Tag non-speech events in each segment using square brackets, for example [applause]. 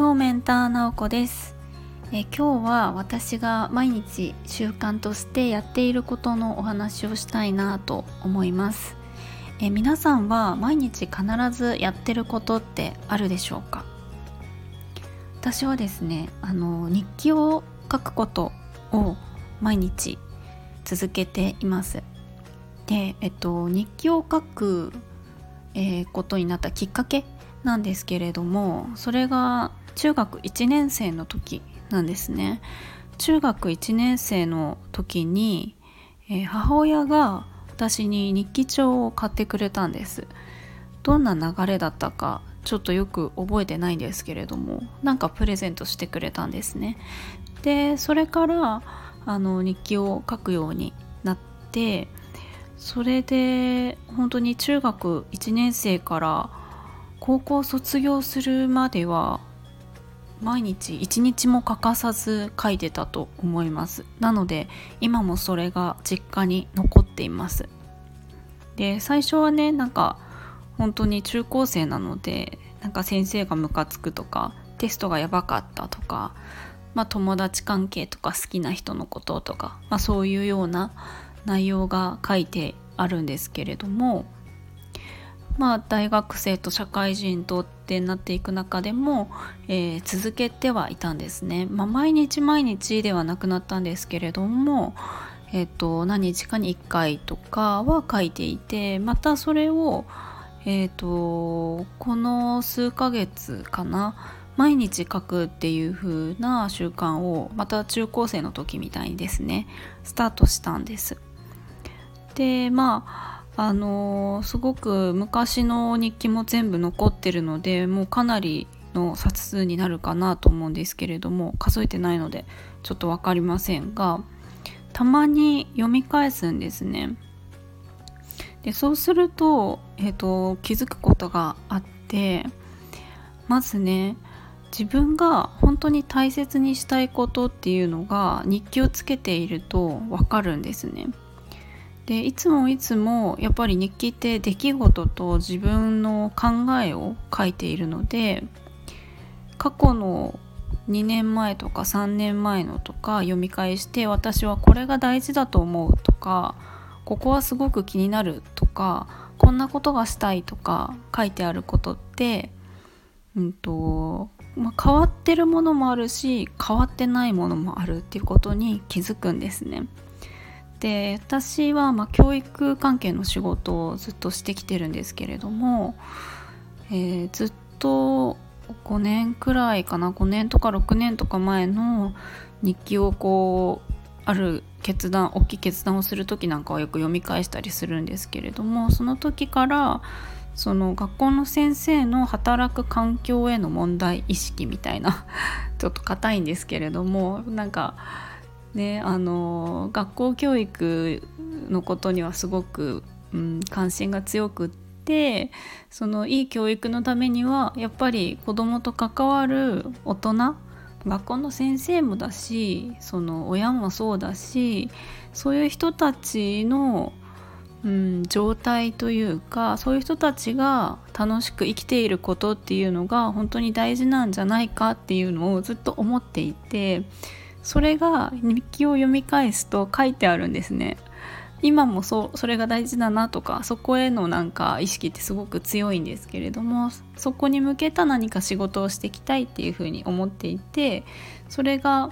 FO メンターなおこです。え今日は私が毎日習慣としてやっていることのお話をしたいなと思います。え皆さんは毎日必ずやってることってあるでしょうか？私はですねあの日記を書くことを毎日続けています。で、えっと、日記を書く、えー、ことになったきっかけなんですけれどもそれが中学1年生の時なんですね。中学1年生の時に、えー、母親が私に日記帳を買ってくれたんです。どんな流れだったかちょっとよく覚えてないんですけれどもなんかプレゼントしてくれたんですね。でそれからあの日記を書くようになってそれで本当に中学1年生から高校卒業するまでは毎日一日も欠かさず書いてたと思います。なので今もそれが実家に残っています。で最初はねなんか本当に中高生なのでなんか先生がムカつくとかテストがやばかったとかまあ友達関係とか好きな人のこととか、まあ、そういうような内容が書いてあるんですけれどもまあ、大学生と社会人とってなっていく中でも、えー、続けてはいたんですね、まあ、毎日毎日ではなくなったんですけれども、えーと、何日かに1回とかは書いていてまたそれを、えーと、この数ヶ月かな毎日書くっていう風な習慣をまた中高生の時みたいにですねスタートしたんです。でまああの、すごく昔の日記も全部残ってるのでもうかなりの冊数になるかなと思うんですけれども数えてないのでちょっと分かりませんがたまに読み返すんですね。でそうすると,、えーと、気づくことがあってまずね自分が本当に大切にしたいことっていうのが日記をつけていると分かるんですね。でいつもいつもやっぱり日記って出来事と自分の考えを書いているので過去の2年前とか3年前のとか読み返して私はこれが大事だと思うとかここはすごく気になるとかこんなことがしたいとか書いてあることって、うんとまあ、変わってるものもあるし変わってないものもあるっていうことに気づくんですね。で私はま教育関係の仕事をずっとしてきてるんですけれども、えー、ずっと5年くらいかな5年とか6年とか前の日記をこうある決断大きい決断をする時なんかはよく読み返したりするんですけれどもその時からその学校の先生の働く環境への問題意識みたいな [laughs] ちょっと硬いんですけれどもなんかね、あの学校教育のことにはすごく、うん、関心が強くってそのいい教育のためにはやっぱり子どもと関わる大人学校の先生もだしその親もそうだしそういう人たちの、うん、状態というかそういう人たちが楽しく生きていることっていうのが本当に大事なんじゃないかっていうのをずっと思っていてそれが日記を読み返すと書いてあるんですね。今もそそれが大事だなとかそこへのなんか意識ってすごく強いんですけれどもそこに向けた何か仕事をしていきたいっていうふうに思っていてそれが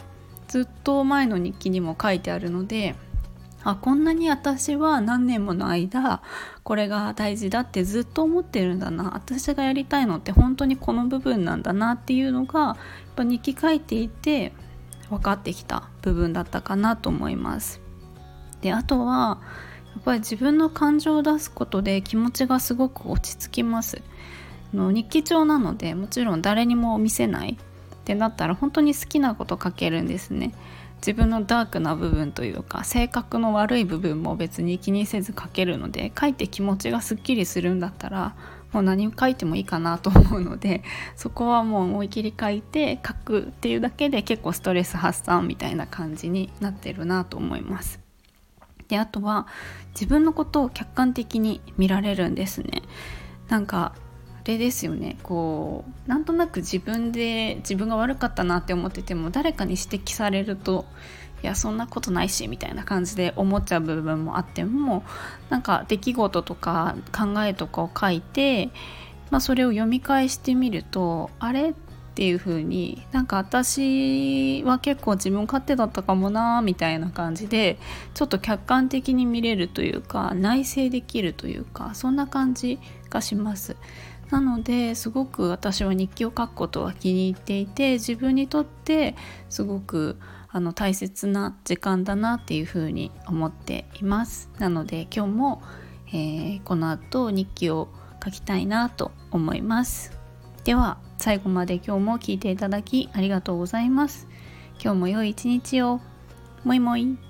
ずっと前の日記にも書いてあるのであこんなに私は何年もの間これが大事だってずっと思ってるんだな私がやりたいのって本当にこの部分なんだなっていうのがやっぱ日記書いていて分かってきた部分だったかなと思います。であとはやっぱり自分の感情を出すことで気持ちがすごく落ち着きます。の日記帳なのでもちろん誰にも見せないってなったら本当に好きなこと書けるんですね。自分のダークな部分というか性格の悪い部分も別に気にせず書けるので書いて気持ちがすっきりするんだったらもう何書いてもいいかなと思うので [laughs] そこはもう思い切り書いて書くっていうだけで結構ストレス発散みたいな感じになってるなと思います。であとは自分のことを客観的に見られるんですね。なんかれですよねこうなんとなく自分で自分が悪かったなって思ってても誰かに指摘されるといやそんなことないしみたいな感じで思っちゃう部分もあってもなんか出来事とか考えとかを書いて、まあ、それを読み返してみるとあれ？っていう風になんか私は結構自分勝手だったかもなみたいな感じでちょっと客観的に見れるというか内省できるというかそんな感じがします。なのですごく私は日記を書くことは気に入っていて自分にとってすごくあの大切な時間だなっていうふうに思っています。なので今日も、えー、この後日記を書きたいなと思います。では最後まで今日も聞いていただきありがとうございます。今日も良い一日を。もいもい。